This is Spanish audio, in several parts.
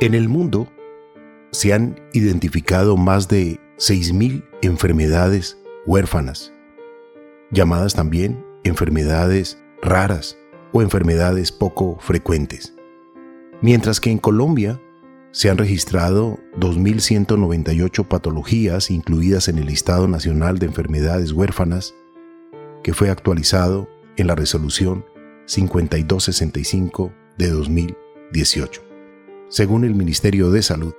En el mundo se han identificado más de 6.000 enfermedades huérfanas, llamadas también enfermedades raras o enfermedades poco frecuentes. Mientras que en Colombia se han registrado 2.198 patologías incluidas en el Listado Nacional de Enfermedades Huérfanas, que fue actualizado en la resolución 5265 de 2018. Según el Ministerio de Salud,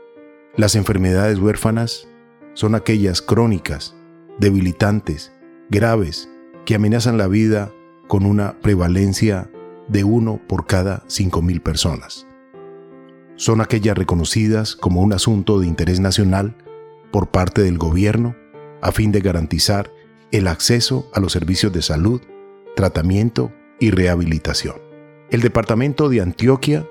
las enfermedades huérfanas son aquellas crónicas, debilitantes, graves, que amenazan la vida con una prevalencia de uno por cada 5.000 personas. Son aquellas reconocidas como un asunto de interés nacional por parte del gobierno a fin de garantizar el acceso a los servicios de salud, tratamiento y rehabilitación. El departamento de Antioquia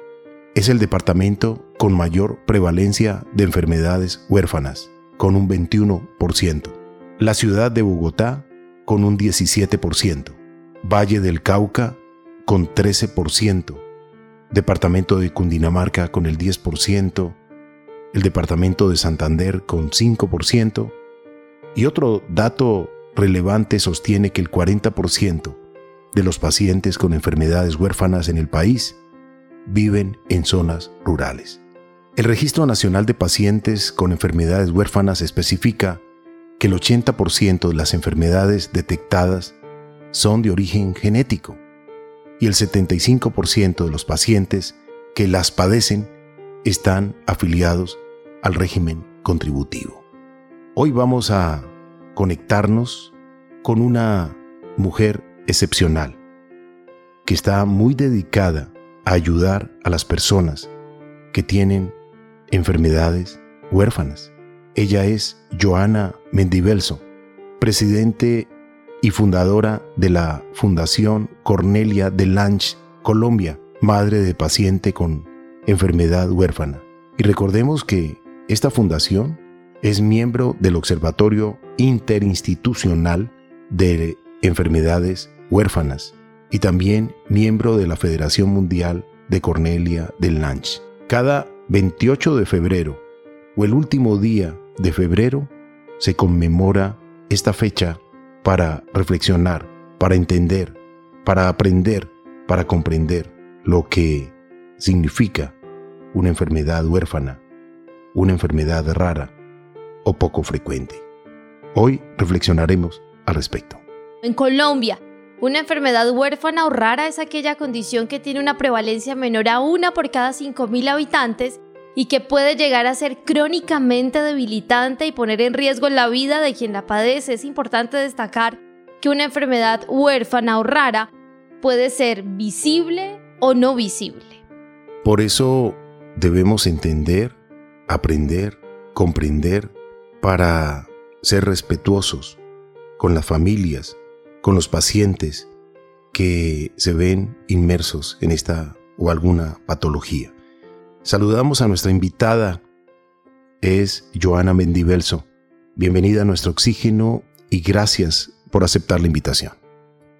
es el departamento con mayor prevalencia de enfermedades huérfanas, con un 21%. La ciudad de Bogotá, con un 17%. Valle del Cauca, con 13%. Departamento de Cundinamarca, con el 10%. El departamento de Santander, con 5%. Y otro dato relevante sostiene que el 40% de los pacientes con enfermedades huérfanas en el país viven en zonas rurales. El Registro Nacional de Pacientes con Enfermedades Huérfanas especifica que el 80% de las enfermedades detectadas son de origen genético y el 75% de los pacientes que las padecen están afiliados al régimen contributivo. Hoy vamos a conectarnos con una mujer excepcional que está muy dedicada ayudar a las personas que tienen enfermedades huérfanas. Ella es Joana Mendibelso, presidente y fundadora de la Fundación Cornelia de Lange, Colombia, madre de paciente con enfermedad huérfana. Y recordemos que esta fundación es miembro del Observatorio Interinstitucional de Enfermedades Huérfanas y también miembro de la Federación Mundial de Cornelia del Lange. Cada 28 de febrero o el último día de febrero se conmemora esta fecha para reflexionar, para entender, para aprender, para comprender lo que significa una enfermedad huérfana, una enfermedad rara o poco frecuente. Hoy reflexionaremos al respecto. En Colombia, una enfermedad huérfana o rara es aquella condición que tiene una prevalencia menor a una por cada 5.000 habitantes y que puede llegar a ser crónicamente debilitante y poner en riesgo la vida de quien la padece. Es importante destacar que una enfermedad huérfana o rara puede ser visible o no visible. Por eso debemos entender, aprender, comprender para ser respetuosos con las familias, con los pacientes que se ven inmersos en esta o alguna patología. Saludamos a nuestra invitada, es Joana Mendivelso. Bienvenida a nuestro oxígeno y gracias por aceptar la invitación.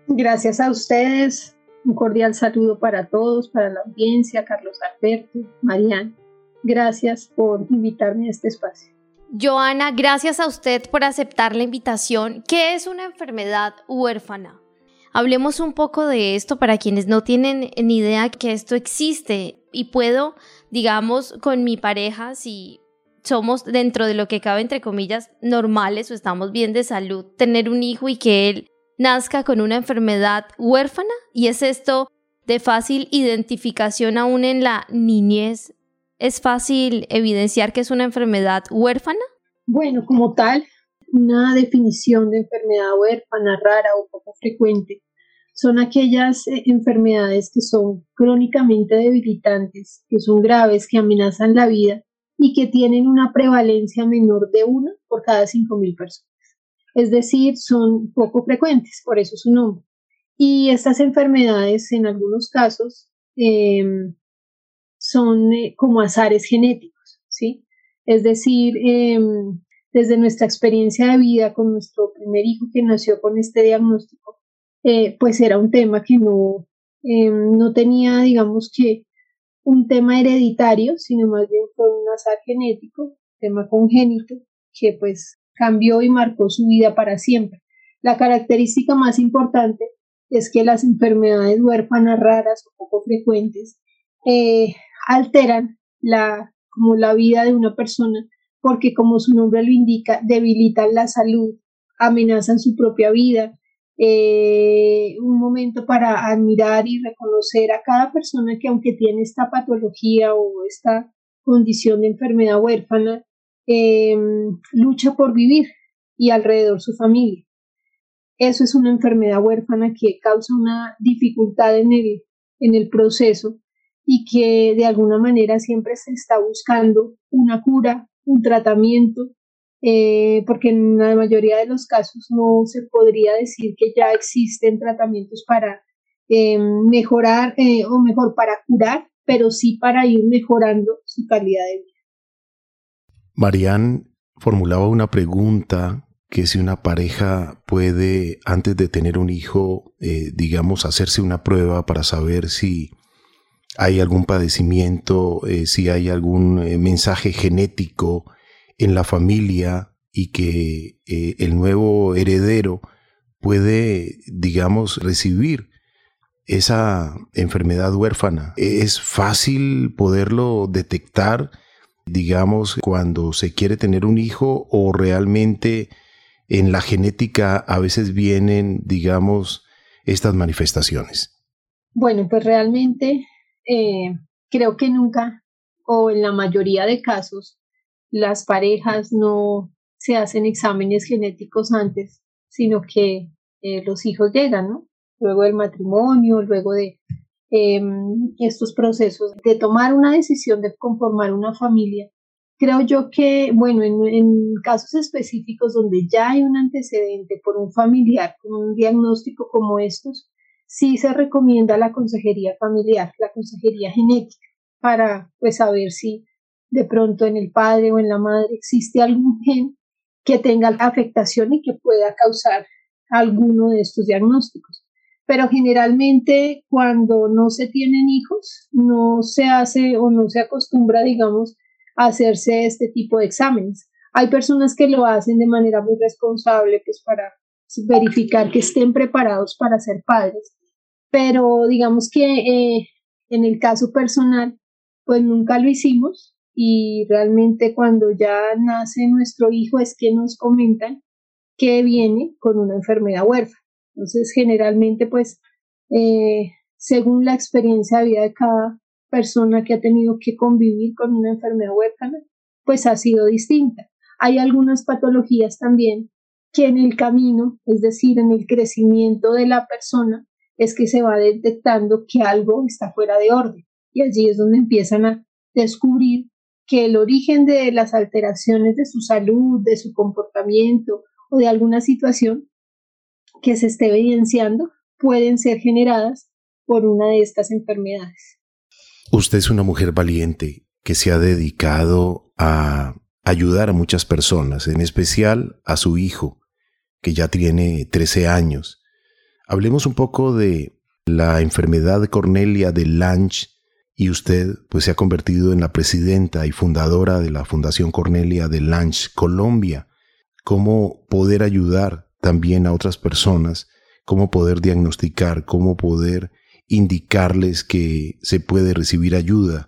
Gracias a ustedes. Un cordial saludo para todos, para la audiencia, Carlos Alberto, Mariana. Gracias por invitarme a este espacio. Joana, gracias a usted por aceptar la invitación. ¿Qué es una enfermedad huérfana? Hablemos un poco de esto para quienes no tienen ni idea que esto existe y puedo, digamos, con mi pareja, si somos dentro de lo que cabe entre comillas normales o estamos bien de salud, tener un hijo y que él nazca con una enfermedad huérfana y es esto de fácil identificación aún en la niñez ¿Es fácil evidenciar que es una enfermedad huérfana? Bueno, como tal, una definición de enfermedad huérfana rara o poco frecuente son aquellas eh, enfermedades que son crónicamente debilitantes, que son graves, que amenazan la vida y que tienen una prevalencia menor de una por cada 5.000 personas. Es decir, son poco frecuentes, por eso su nombre. Y estas enfermedades, en algunos casos, em, son eh, como azares genéticos, ¿sí? Es decir, em, desde nuestra experiencia de vida con nuestro primer hijo que nació con este diagnóstico, eh, pues era un tema que no, em, no tenía, digamos que, un tema hereditario, sino más bien fue un azar genético, tema congénito, que pues cambió y marcó su vida para siempre. La característica más importante es que las enfermedades huérfanas raras o poco frecuentes eh, alteran la, como la vida de una persona porque como su nombre lo indica, debilitan la salud, amenazan su propia vida. Eh, un momento para admirar y reconocer a cada persona que aunque tiene esta patología o esta condición de enfermedad huérfana, em, lucha por vivir y alrededor su familia. Eso es una enfermedad huérfana que causa una dificultad en el, en el proceso y que de alguna manera siempre se está buscando una cura, un tratamiento, eh, porque en la mayoría de los casos no se podría decir que ya existen tratamientos para eh, mejorar eh, o mejor para curar, pero sí para ir mejorando su calidad de vida. Marianne formulaba una pregunta que si una pareja puede, antes de tener un hijo, digamos, hacerse una prueba para saber si hay algún padecimiento, eh, si hay algún eh, mensaje genético en la familia y que eh, el nuevo heredero puede, digamos, recibir esa enfermedad huérfana. Es fácil poderlo detectar, digamos, cuando se quiere tener un hijo o realmente en la genética a veces vienen, digamos, estas manifestaciones. Bueno, pues realmente eh, creo que nunca o en la mayoría de casos las parejas no se hacen exámenes genéticos antes, sino que eh, los hijos llegan, ¿no? Luego del matrimonio, luego de em, estos procesos de tomar una decisión de conformar una familia. Creo yo que, bueno, en, en casos específicos donde ya hay un antecedente por un familiar con un diagnóstico como estos, sí se recomienda la consejería familiar, la consejería genética, para pues saber si de pronto en el padre o en la madre existe algún gen que tenga afectación y que pueda causar alguno de estos diagnósticos. Pero generalmente cuando no se tienen hijos, no se hace o no se acostumbra, digamos, a hacerse este tipo de exámenes. Hay personas que lo hacen de manera muy responsable, pues para verificar que estén preparados para ser padres pero digamos que eh, en el caso personal, pues nunca lo hicimos y realmente cuando ya nace nuestro hijo es que nos comentan que viene con una enfermedad huérfana. Entonces, generalmente, pues, eh, según la experiencia de vida de cada persona que ha tenido que convivir con una enfermedad huérfana, pues ha sido distinta. Hay algunas patologías también que en el camino, es decir, en el crecimiento de la persona, es que se va detectando que algo está fuera de orden. Y allí es donde empiezan a descubrir que el origen de las alteraciones de su salud, de su comportamiento o de alguna situación que se esté evidenciando pueden ser generadas por una de estas enfermedades. Usted es una mujer valiente que se ha dedicado a ayudar a muchas personas, en especial a su hijo, que ya tiene 13 años Hablemos un poco de la enfermedad de Cornelia de Lange y usted pues se ha convertido en la presidenta y fundadora de la Fundación Cornelia de Lange Colombia. ¿Cómo poder ayudar también a otras personas? ¿Cómo poder diagnosticar? ¿Cómo poder indicarles que se puede recibir ayuda?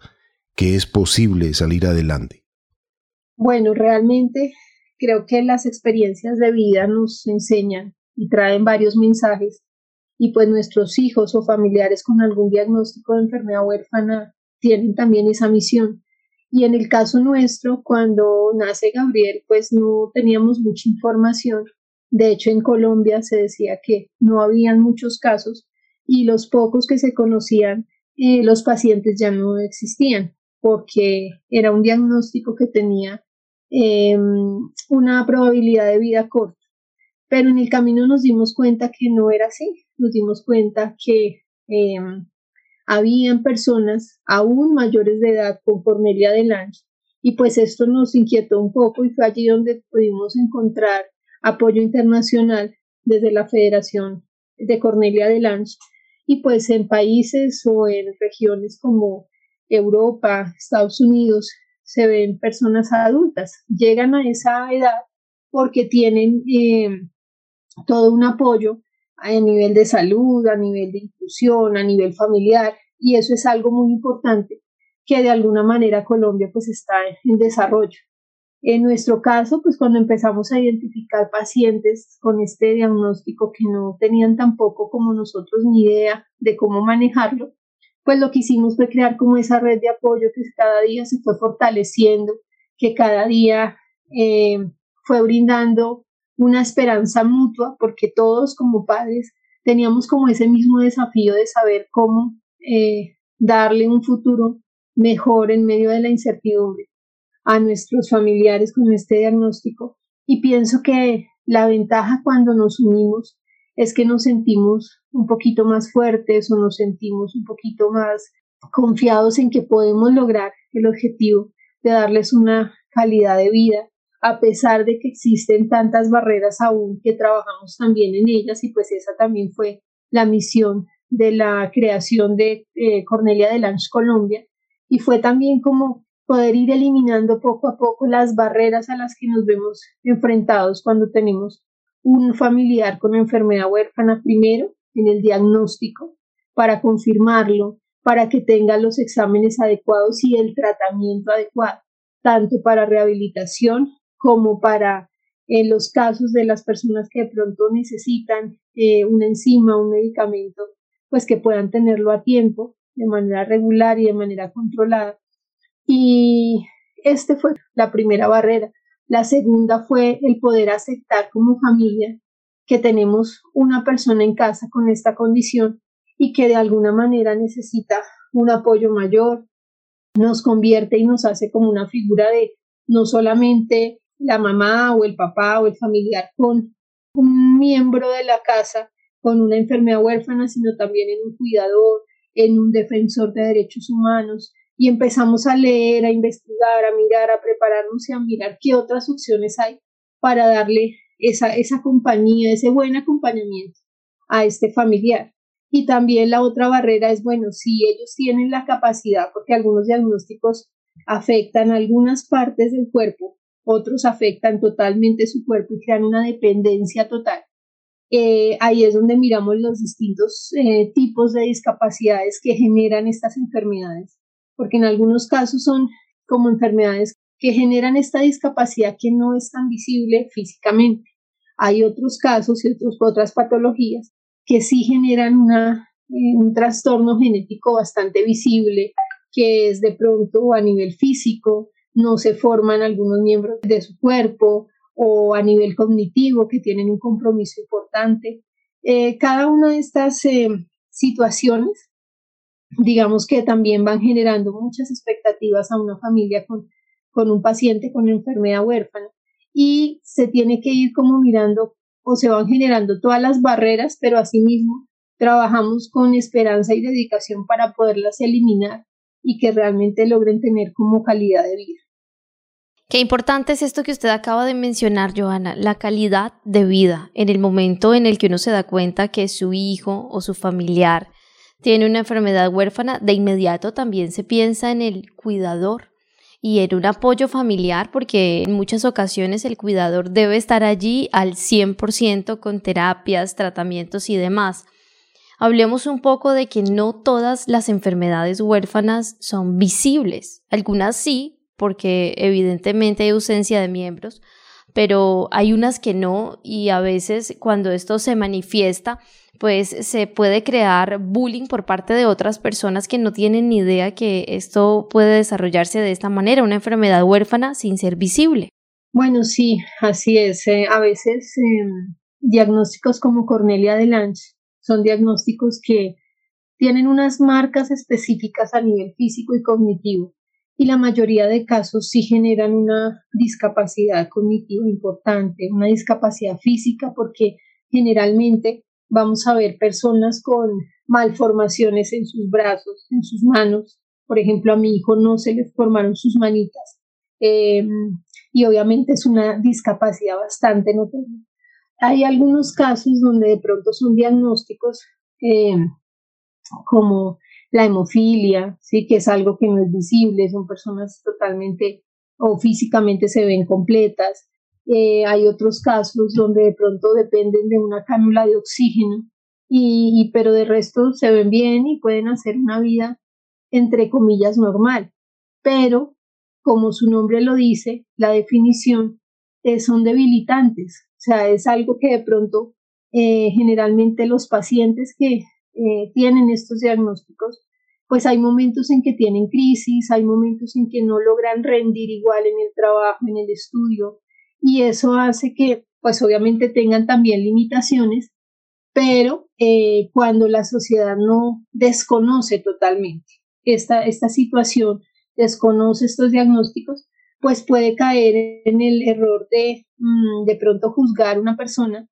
que es posible salir adelante? Bueno, realmente creo que las experiencias de vida nos enseñan y traen varios mensajes y pues nuestros hijos o familiares con algún diagnóstico de enfermedad huérfana tienen también esa misión. Y en el caso nuestro, cuando nace Gabriel, pues no teníamos mucha información. De hecho, en Colombia se decía que no habían muchos casos y los pocos que se conocían, eh, los pacientes ya no existían porque era un diagnóstico que tenía em, una probabilidad de vida corta. Pero en el camino nos dimos cuenta que no era así, nos dimos cuenta que em, habían personas aún mayores de edad con Cornelia de Lange y pues esto nos inquietó un poco y fue allí donde pudimos encontrar apoyo internacional desde la Federación de Cornelia de Lange y pues en países o en regiones como Europa, Estados Unidos, se ven personas adultas. Llegan a esa edad porque tienen eh, todo un apoyo a nivel de salud, a nivel de inclusión, a nivel familiar, y eso es algo muy importante que de alguna manera Colombia pues está en desarrollo. En nuestro caso, pues cuando empezamos a identificar pacientes con este diagnóstico que no tenían tampoco como nosotros ni idea de cómo manejarlo, pues lo que hicimos fue crear como esa red de apoyo que cada día se fue fortaleciendo, que cada día eh, fue brindando una esperanza mutua, porque todos como padres teníamos como ese mismo desafío de saber cómo eh, darle un futuro mejor en medio de la incertidumbre a nuestros familiares con este diagnóstico. Y pienso que la ventaja cuando nos unimos es que nos sentimos un poquito más fuertes o nos sentimos un poquito más confiados en que podemos lograr el objetivo de darles una calidad de vida a pesar de que existen tantas barreras aún que trabajamos también en ellas y pues esa también fue la misión de la creación de eh, Cornelia de Lange Colombia. Y fue también como poder ir eliminando poco a poco las barreras a las que nos vemos enfrentados cuando tenemos un familiar con enfermedad huérfana primero en el diagnóstico para confirmarlo, para que tenga los exámenes adecuados y el tratamiento adecuado, tanto para rehabilitación como para en los casos de las personas que de pronto necesitan eh, una enzima, un medicamento, pues que puedan tenerlo a tiempo, de manera regular y de manera controlada y este fue la primera barrera. La segunda fue el poder aceptar como familia que tenemos una persona en casa con esta condición y que de alguna manera necesita un apoyo mayor, nos convierte y nos hace como una figura de no solamente la mamá o el papá o el familiar con un miembro de la casa con una enfermedad huérfana, sino también en un cuidador, en un defensor de derechos humanos, y empezamos a leer, a investigar, a mirar, a prepararnos y a mirar qué otras opciones hay para darle esa, esa compañía, ese buen acompañamiento a este familiar. Y también la otra barrera es, bueno, si ellos tienen la capacidad, porque algunos diagnósticos afectan algunas partes del cuerpo, otros afectan totalmente su cuerpo y crean una dependencia total. Eh, ahí es donde miramos los distintos eh, tipos de discapacidades que generan estas enfermedades porque en algunos casos son como enfermedades que generan esta discapacidad que no es tan visible físicamente. Hay otros casos y otras patologías que sí generan eh, un trastorno genético bastante visible, que es de pronto a nivel físico, no se forman algunos miembros de su cuerpo o a nivel cognitivo que tienen un compromiso importante. Eh, cada una de estas eh, situaciones digamos que también van generando muchas expectativas a una familia con, con un paciente con enfermedad huérfana y se tiene que ir como mirando o se van generando todas las barreras, pero asimismo trabajamos con esperanza y dedicación para poderlas eliminar y que realmente logren tener como calidad de vida. Qué importante es esto que usted acaba de mencionar, Johanna, la calidad de vida en el momento en el que uno se da cuenta que su hijo o su familiar tiene una enfermedad huérfana, de inmediato también se piensa en el cuidador y en un apoyo familiar porque en muchas ocasiones el cuidador debe estar allí al 100% con terapias, tratamientos y demás. Hablemos un poco de que no todas las enfermedades huérfanas son visibles. Algunas sí, porque evidentemente hay ausencia de miembros, pero hay unas que no y a veces cuando esto se manifiesta pues se puede crear bullying por parte de otras personas que no tienen ni idea que esto puede desarrollarse de esta manera, una enfermedad huérfana sin ser visible. Bueno, sí, así es. Eh, a veces em, diagnósticos como Cornelia de Lange son diagnósticos que tienen unas marcas específicas a nivel físico y cognitivo y la mayoría de casos sí generan una discapacidad cognitiva importante, una discapacidad física porque generalmente vamos a ver personas con malformaciones en sus brazos, en sus manos. Por ejemplo, a mi hijo no se le formaron sus manitas em, y obviamente es una discapacidad bastante notable. Hay algunos casos donde de pronto son diagnósticos em, como la hemofilia, sí, que es algo que no es visible, son personas totalmente o físicamente se ven completas. Eh, hay otros casos donde de pronto dependen de una cánula de oxígeno, y, pero de resto se ven bien y pueden hacer una vida entre comillas normal. Pero, como su nombre lo dice, la definición son debilitantes. O sea, es algo que de pronto eh, generalmente los pacientes que eh, tienen estos diagnósticos, pues hay momentos en que tienen crisis, hay momentos en que no logran rendir igual en el trabajo, en el estudio, y eso hace que, pues obviamente tengan también limitaciones, pero eh, cuando la sociedad no desconoce totalmente esta, esta situación, desconoce estos diagnósticos, pues puede caer en el error de mm, de pronto juzgar una persona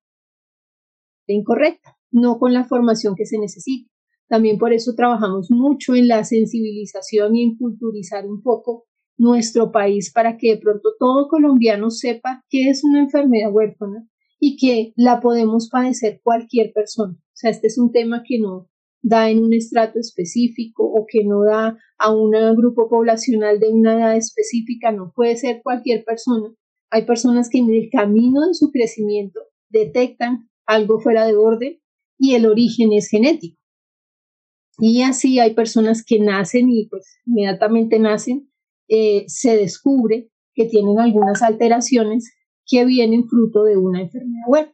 incorrecta, no con la formación que se necesita. También por eso trabajamos mucho en la sensibilización y en culturizar un poco nuestro país para que de pronto todo colombiano sepa qué es una enfermedad huérfana y que la podemos padecer cualquier persona. O sea, este es un tema que no da en un estrato específico o que no da a un grupo poblacional de una edad específica, no puede ser cualquier persona. Hay personas que en el camino de su crecimiento detectan algo fuera de orden y el origen es genético. Y así hay personas que nacen y pues inmediatamente nacen, eh, se descubre que tienen algunas alteraciones que vienen fruto de una enfermedad web.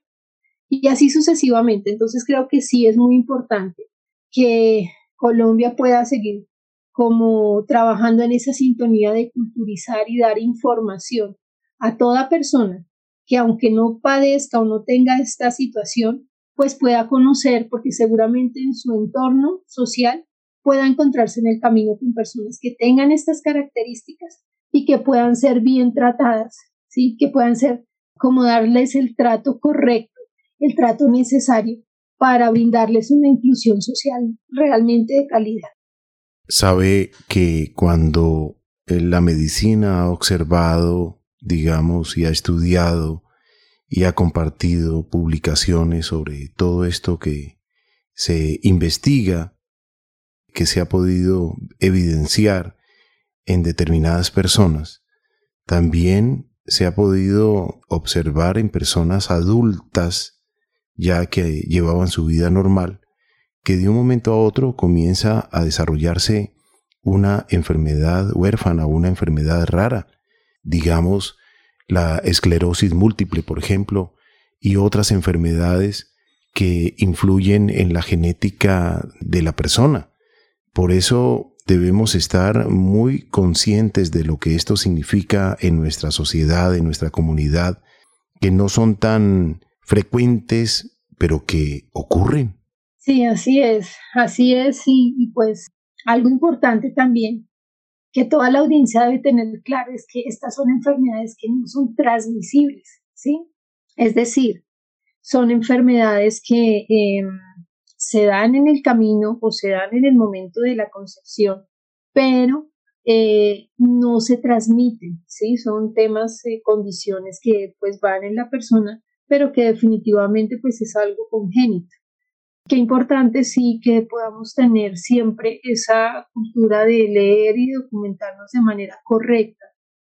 Y así sucesivamente. Entonces creo que sí es muy importante que Colombia pueda seguir como trabajando en esa sintonía de culturizar y dar información a toda persona que aunque no padezca o no tenga esta situación, pues pueda conocer, porque seguramente en su entorno social pueda encontrarse en el camino con personas que tengan estas características y que puedan ser bien tratadas, ¿sí? que puedan ser como darles el trato correcto, el trato necesario para brindarles una inclusión social realmente de calidad. Sabe que cuando eh, la medicina ha observado, digamos, y ha estudiado y ha compartido publicaciones sobre todo esto que se investiga, que se ha podido evidenciar en determinadas personas, también se ha podido observar en personas adultas ya que llevaban su vida normal, que de un momento a otro comienza a desarrollarse una enfermedad huérfana, una enfermedad rara, digamos la esclerosis múltiple, por ejemplo, y otras enfermedades que influyen en la genética de la persona. Por eso debemos estar muy conscientes de lo que esto significa en nuestra sociedad, en nuestra comunidad, que no son tan frecuentes, pero que ocurren. Sí, así es, así es, y, pues algo importante también que toda la audiencia debe tener claro es que estas son enfermedades que no son transmisibles, ¿sí? Es decir, son enfermedades que em, se dan en el camino o se dan en el momento de la concepción, pero eh, no se transmiten, ¿sí? Son temas, eh, condiciones que pues van en la persona pero que definitivamente pues es algo congénito. Qué importante sí que podamos tener siempre esa cultura de leer y documentarnos de manera correcta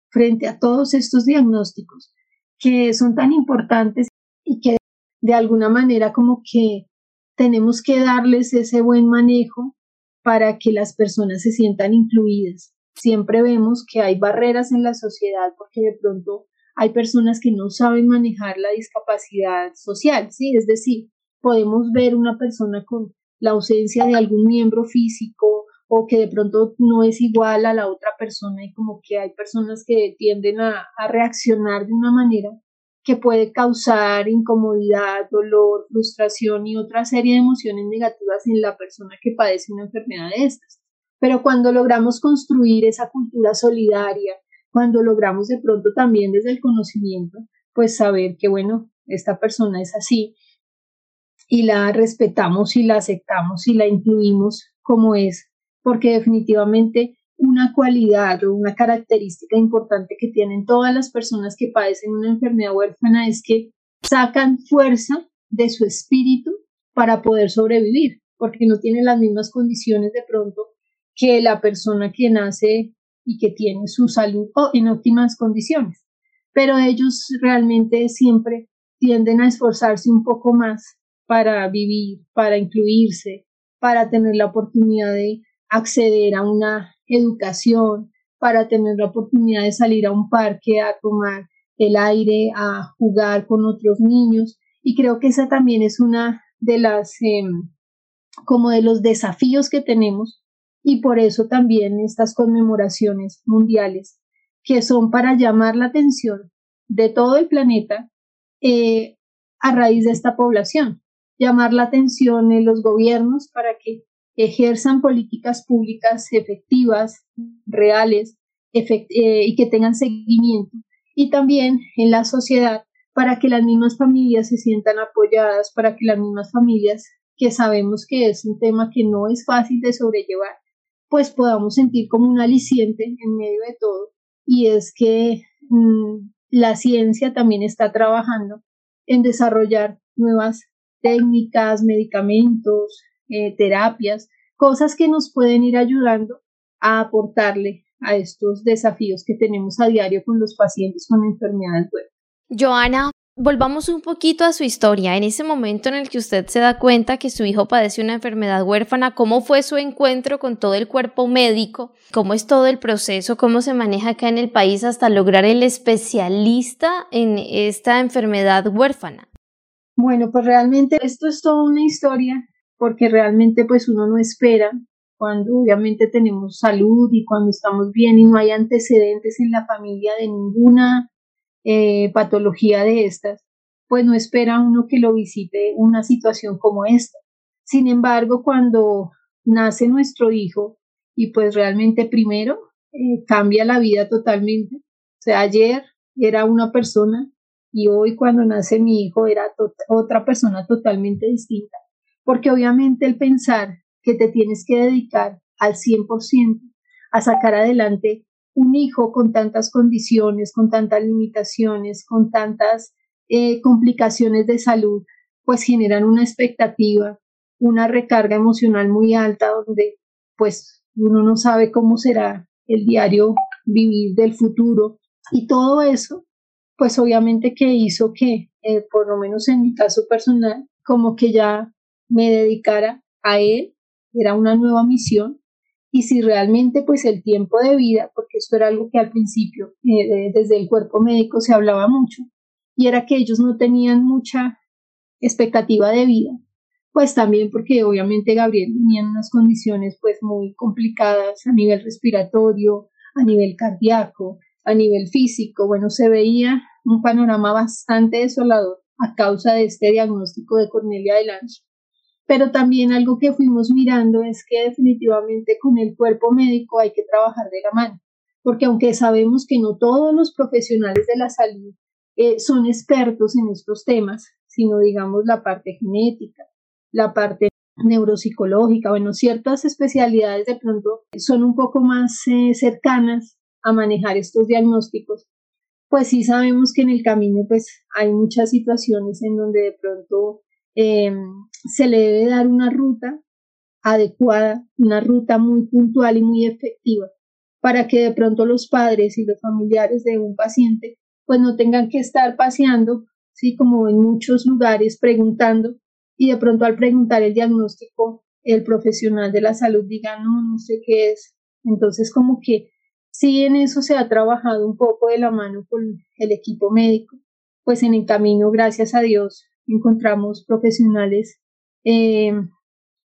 frente a todos estos diagnósticos que son tan importantes y que de alguna manera como que tenemos que darles ese buen manejo para que las personas se sientan incluidas. Siempre vemos que hay barreras en la sociedad porque de pronto hay personas que no saben manejar la discapacidad social, ¿sí? Es decir, podemos ver una persona con la ausencia de algún miembro físico o que de pronto no es igual a la otra persona y como que hay personas que tienden a, a reaccionar de una manera que puede causar incomodidad, dolor, frustración y otra serie de emociones negativas en la persona que padece una enfermedad de estas. Pero cuando logramos construir esa cultura solidaria, cuando logramos de pronto también desde el conocimiento, pues saber que, bueno, esta persona es así y la respetamos y la aceptamos y la incluimos como es, porque definitivamente una cualidad o una característica importante que tienen todas las personas que padecen una enfermedad huérfana es que sacan fuerza de su espíritu para poder sobrevivir, porque no tiene las mismas condiciones de pronto que la persona que nace y que tiene su salud en óptimas condiciones. Pero ellos realmente siempre tienden a esforzarse un poco más para vivir, para incluirse, para tener la oportunidad de acceder a una educación, para tener la oportunidad de salir a un parque a tomar el aire, a jugar con otros niños. Y creo que esa también es una de las, em, como de los desafíos que tenemos y por eso también estas conmemoraciones mundiales que son para llamar la atención de todo el planeta eh, a raíz de esta población, llamar la atención de los gobiernos para que ejerzan políticas públicas efectivas, reales eh, y que tengan seguimiento. Y también en la sociedad para que las mismas familias se sientan apoyadas, para que las mismas familias que sabemos que es un tema que no es fácil de sobrellevar, pues podamos sentir como un aliciente en medio de todo. Y es que mm, la ciencia también está trabajando en desarrollar nuevas técnicas, medicamentos, eh, terapias, cosas que nos pueden ir ayudando a aportarle a estos desafíos que tenemos a diario con los pacientes con enfermedades huérfanas. Joana, volvamos un poquito a su historia. En ese momento en el que usted se da cuenta que su hijo padece una enfermedad huérfana, ¿cómo fue su encuentro con todo el cuerpo médico? ¿Cómo es todo el proceso? ¿Cómo se maneja acá en el país hasta lograr el especialista en esta enfermedad huérfana? Bueno, pues realmente esto es toda una historia porque realmente pues uno no espera cuando obviamente tenemos salud y cuando estamos bien y no hay antecedentes en la familia de ninguna eh, patología de estas, pues no espera uno que lo visite una situación como esta. Sin embargo, cuando nace nuestro hijo y pues realmente primero eh, cambia la vida totalmente. O sea, ayer era una persona y hoy cuando nace mi hijo era otra persona totalmente distinta porque obviamente el pensar que te tienes que dedicar al 100% a sacar adelante un hijo con tantas condiciones, con tantas limitaciones, con tantas eh, complicaciones de salud, pues generan una expectativa, una recarga emocional muy alta donde pues uno no sabe cómo será el diario vivir del futuro. Y todo eso pues obviamente que hizo que eh, por lo menos en mi caso personal como que ya me dedicara a él, era una nueva misión, y si realmente pues el tiempo de vida, porque esto era algo que al principio eh, desde el cuerpo médico se hablaba mucho, y era que ellos no tenían mucha expectativa de vida, pues también porque obviamente Gabriel tenía unas condiciones pues muy complicadas a nivel respiratorio, a nivel cardíaco, a nivel físico, bueno, se veía un panorama bastante desolador a causa de este diagnóstico de Cornelia de Lange pero también algo que fuimos mirando es que definitivamente con el cuerpo médico hay que trabajar de la mano, porque aunque sabemos que no todos los profesionales de la salud eh, son expertos en estos temas, sino digamos la parte genética, la parte neuropsicológica, bueno, ciertas especialidades de pronto son un poco más eh, cercanas a manejar estos diagnósticos, pues sí sabemos que en el camino pues hay muchas situaciones en donde de pronto Em, se le debe dar una ruta adecuada, una ruta muy puntual y muy efectiva para que de pronto los padres y los familiares de un paciente pues no tengan que estar paseando, sí, como en muchos lugares preguntando y de pronto al preguntar el diagnóstico el profesional de la salud diga no, no sé qué es. Entonces como que sí en eso se ha trabajado un poco de la mano con el equipo médico, pues en el camino, gracias a Dios, encontramos profesionales eh,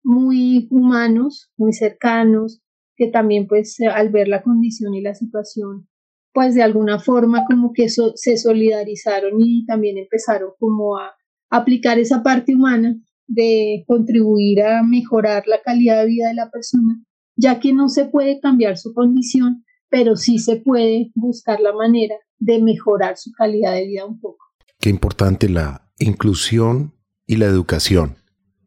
muy humanos, muy cercanos, que también pues al ver la condición y la situación, pues de alguna forma como que se solidarizaron y también empezaron como a aplicar esa parte humana de contribuir a mejorar la calidad de vida de la persona, ya que no se puede cambiar su condición, pero sí se puede buscar la manera de mejorar su calidad de vida un poco. Qué importante la inclusión y la educación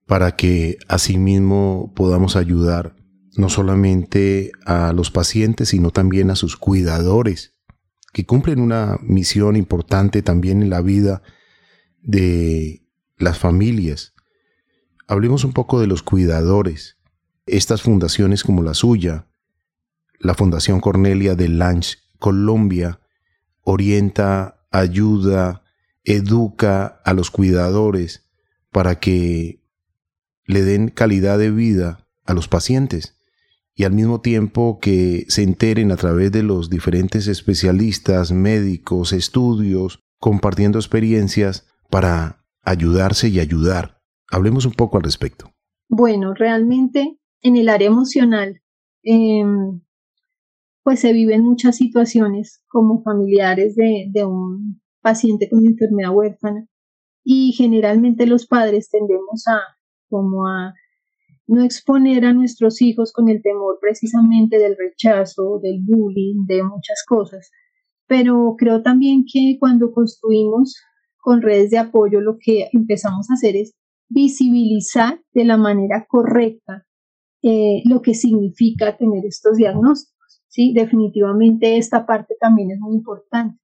para que asimismo podamos ayudar no solamente a los pacientes, sino también a sus cuidadores, que cumplen una misión importante también en la vida de las familias. Hablemos un poco de los cuidadores. Estas fundaciones como la suya, la Fundación Cornelia de Lange Colombia, orienta, ayuda, educa a los cuidadores para que le den calidad de vida a los pacientes y al mismo tiempo que se enteren a través de los diferentes especialistas, médicos, estudios, compartiendo experiencias para ayudarse y ayudar. Hablemos un poco al respecto. Bueno, realmente en el área emocional, em, pues se viven muchas situaciones como familiares de, de un paciente con enfermedad huérfana y generalmente los padres tendemos a como a no exponer a nuestros hijos con el temor precisamente del rechazo, del bullying, de muchas cosas. Pero creo también que cuando construimos con redes de apoyo, lo que empezamos a hacer es visibilizar de la manera correcta eh, lo que significa tener estos diagnósticos. ¿sí? Definitivamente esta parte también es muy importante.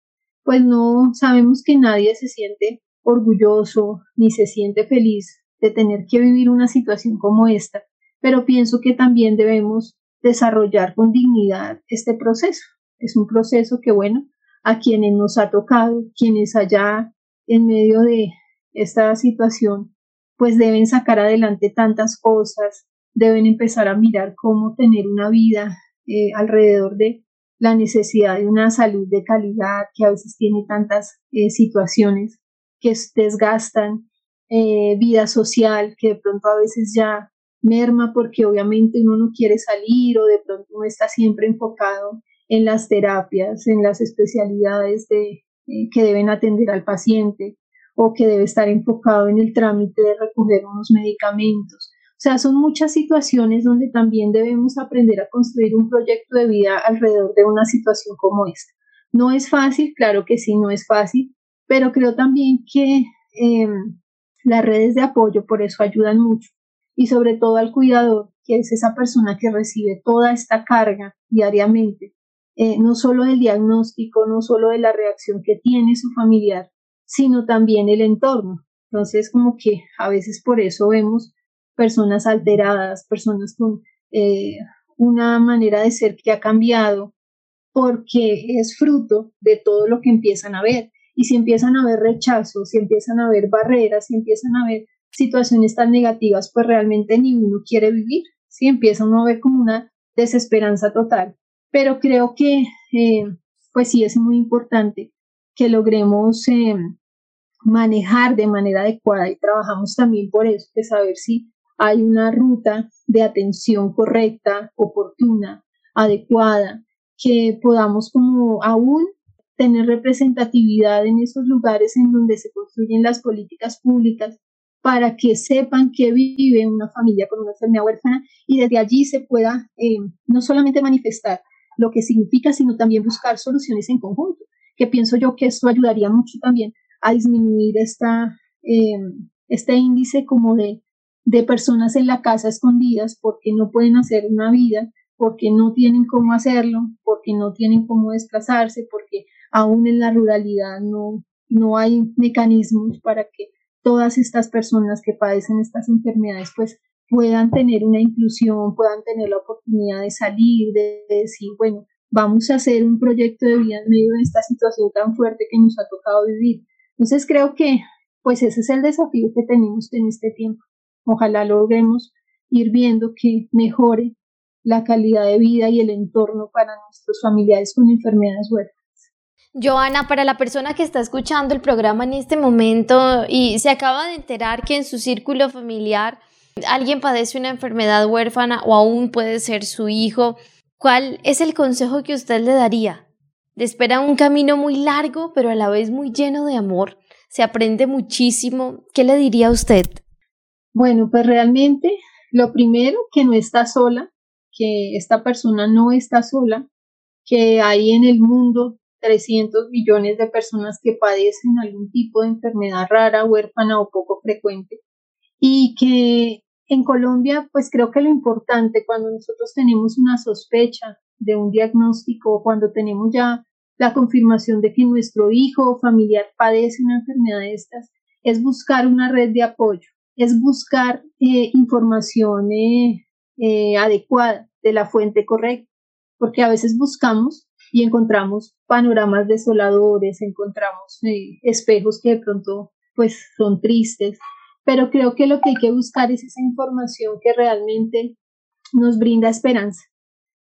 Pues no sabemos que nadie se siente orgulloso ni se siente feliz de tener que vivir una situación como esta, pero pienso que también debemos desarrollar con dignidad este proceso. Es un proceso que, bueno, a quienes nos ha tocado, quienes allá en medio de esta situación, pues deben sacar adelante tantas cosas, deben empezar a mirar cómo tener una vida eh, alrededor de la necesidad de una salud de calidad que a veces tiene tantas eh, situaciones que desgastan eh, vida social que de pronto a veces ya merma porque obviamente uno no quiere salir o de pronto uno está siempre enfocado en las terapias, en las especialidades de, eh, que deben atender al paciente o que debe estar enfocado en el trámite de recoger unos medicamentos. Sea, son muchas situaciones donde también debemos aprender a construir un proyecto de vida alrededor de una situación como esta. No es fácil, claro que sí, no es fácil, pero creo también que eh, las redes de apoyo por eso ayudan mucho y sobre todo al cuidador, que es esa persona que recibe toda esta carga diariamente, eh, no solo del diagnóstico, no solo de la reacción que tiene su familiar, sino también el entorno. Entonces, como que a veces por eso vemos personas alteradas, personas con eh, una manera de ser que ha cambiado, porque es fruto de todo lo que empiezan a ver. Y si empiezan a haber rechazos, si empiezan a haber barreras, si empiezan a haber situaciones tan negativas, pues realmente ni uno quiere vivir, si empieza uno a ver como una desesperanza total. Pero creo que, eh, pues sí, es muy importante que logremos eh, manejar de manera adecuada y trabajamos también por eso, de saber si hay una ruta de atención correcta, oportuna, adecuada, que podamos como aún tener representatividad en esos lugares en donde se construyen las políticas públicas para que sepan que vive una familia con una enfermedad huérfana y desde allí se pueda eh, no solamente manifestar lo que significa, sino también buscar soluciones en conjunto, que pienso yo que esto ayudaría mucho también a disminuir esta, eh, este índice como de, de personas en la casa escondidas porque no pueden hacer una vida, porque no tienen cómo hacerlo, porque no tienen cómo desplazarse, porque aún en la ruralidad no, no hay mecanismos para que todas estas personas que padecen estas enfermedades pues puedan tener una inclusión, puedan tener la oportunidad de salir, de, decir, bueno, vamos a hacer un proyecto de vida en medio de esta situación tan fuerte que nos ha tocado vivir. Entonces creo que pues ese es el desafío que tenemos en este tiempo. Ojalá logremos ir viendo que mejore la calidad de vida y el entorno para nuestros familiares con enfermedades huérfanas. Joana, para la persona que está escuchando el programa en este momento y se acaba de enterar que en su círculo familiar alguien padece una enfermedad huérfana o aún puede ser su hijo, ¿cuál es el consejo que usted le daría? Le espera un camino muy largo, pero a la vez muy lleno de amor. Se aprende muchísimo. ¿Qué le diría a usted? Bueno, pues realmente lo primero, que no está sola, que esta persona no está sola, que hay en el mundo 300 millones de personas que padecen algún tipo de enfermedad rara, huérfana o poco frecuente. Y que en Colombia, pues creo que lo importante cuando nosotros tenemos una sospecha de un diagnóstico, cuando tenemos ya la confirmación de que nuestro hijo o familiar padece una enfermedad de estas, es buscar una red de apoyo. Es buscar eh, información eh, eh, adecuada de la fuente correcta, porque a veces buscamos y encontramos panoramas desoladores, encontramos espejos que de pronto pues son tristes, pero creo que lo que hay que buscar es esa información que realmente nos brinda esperanza.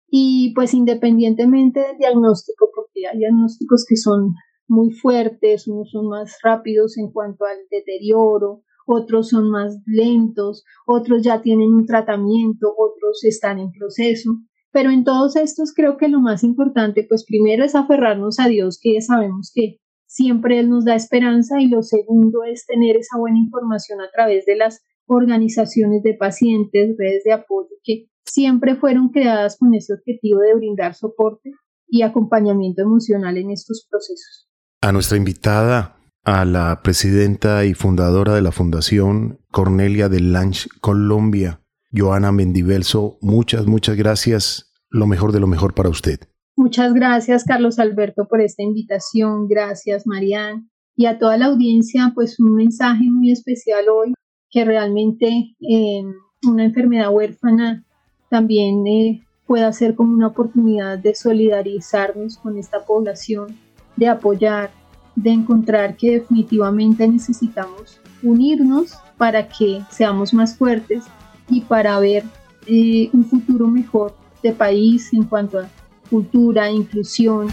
Y pues independientemente del diagnóstico, porque hay diagnósticos que son muy fuertes, unos son más rápidos en cuanto al deterioro, otros son más lentos, otros ya tienen un tratamiento, otros están en proceso. Pero en todos estos creo que lo más importante, pues primero es aferrarnos a Dios, que sabemos que siempre Él nos da esperanza y lo segundo es tener esa buena información a través de las organizaciones de pacientes, redes de apoyo, que siempre fueron creadas con ese objetivo de brindar soporte y acompañamiento emocional en estos procesos. A nuestra invitada, a la presidenta y fundadora de la Fundación Cornelia de Lange Colombia, Joana Mendivelso, muchas, muchas gracias. Lo mejor de lo mejor para usted. Muchas gracias, Carlos Alberto, por esta invitación. Gracias, Marianne. Y a toda la audiencia, pues un mensaje muy especial hoy, que realmente eh, una enfermedad huérfana también eh, pueda ser como una oportunidad de solidarizarnos con esta población, de apoyar, de encontrar que definitivamente necesitamos unirnos para que seamos más fuertes y para ver eh, un futuro mejor de país en cuanto a cultura, inclusión.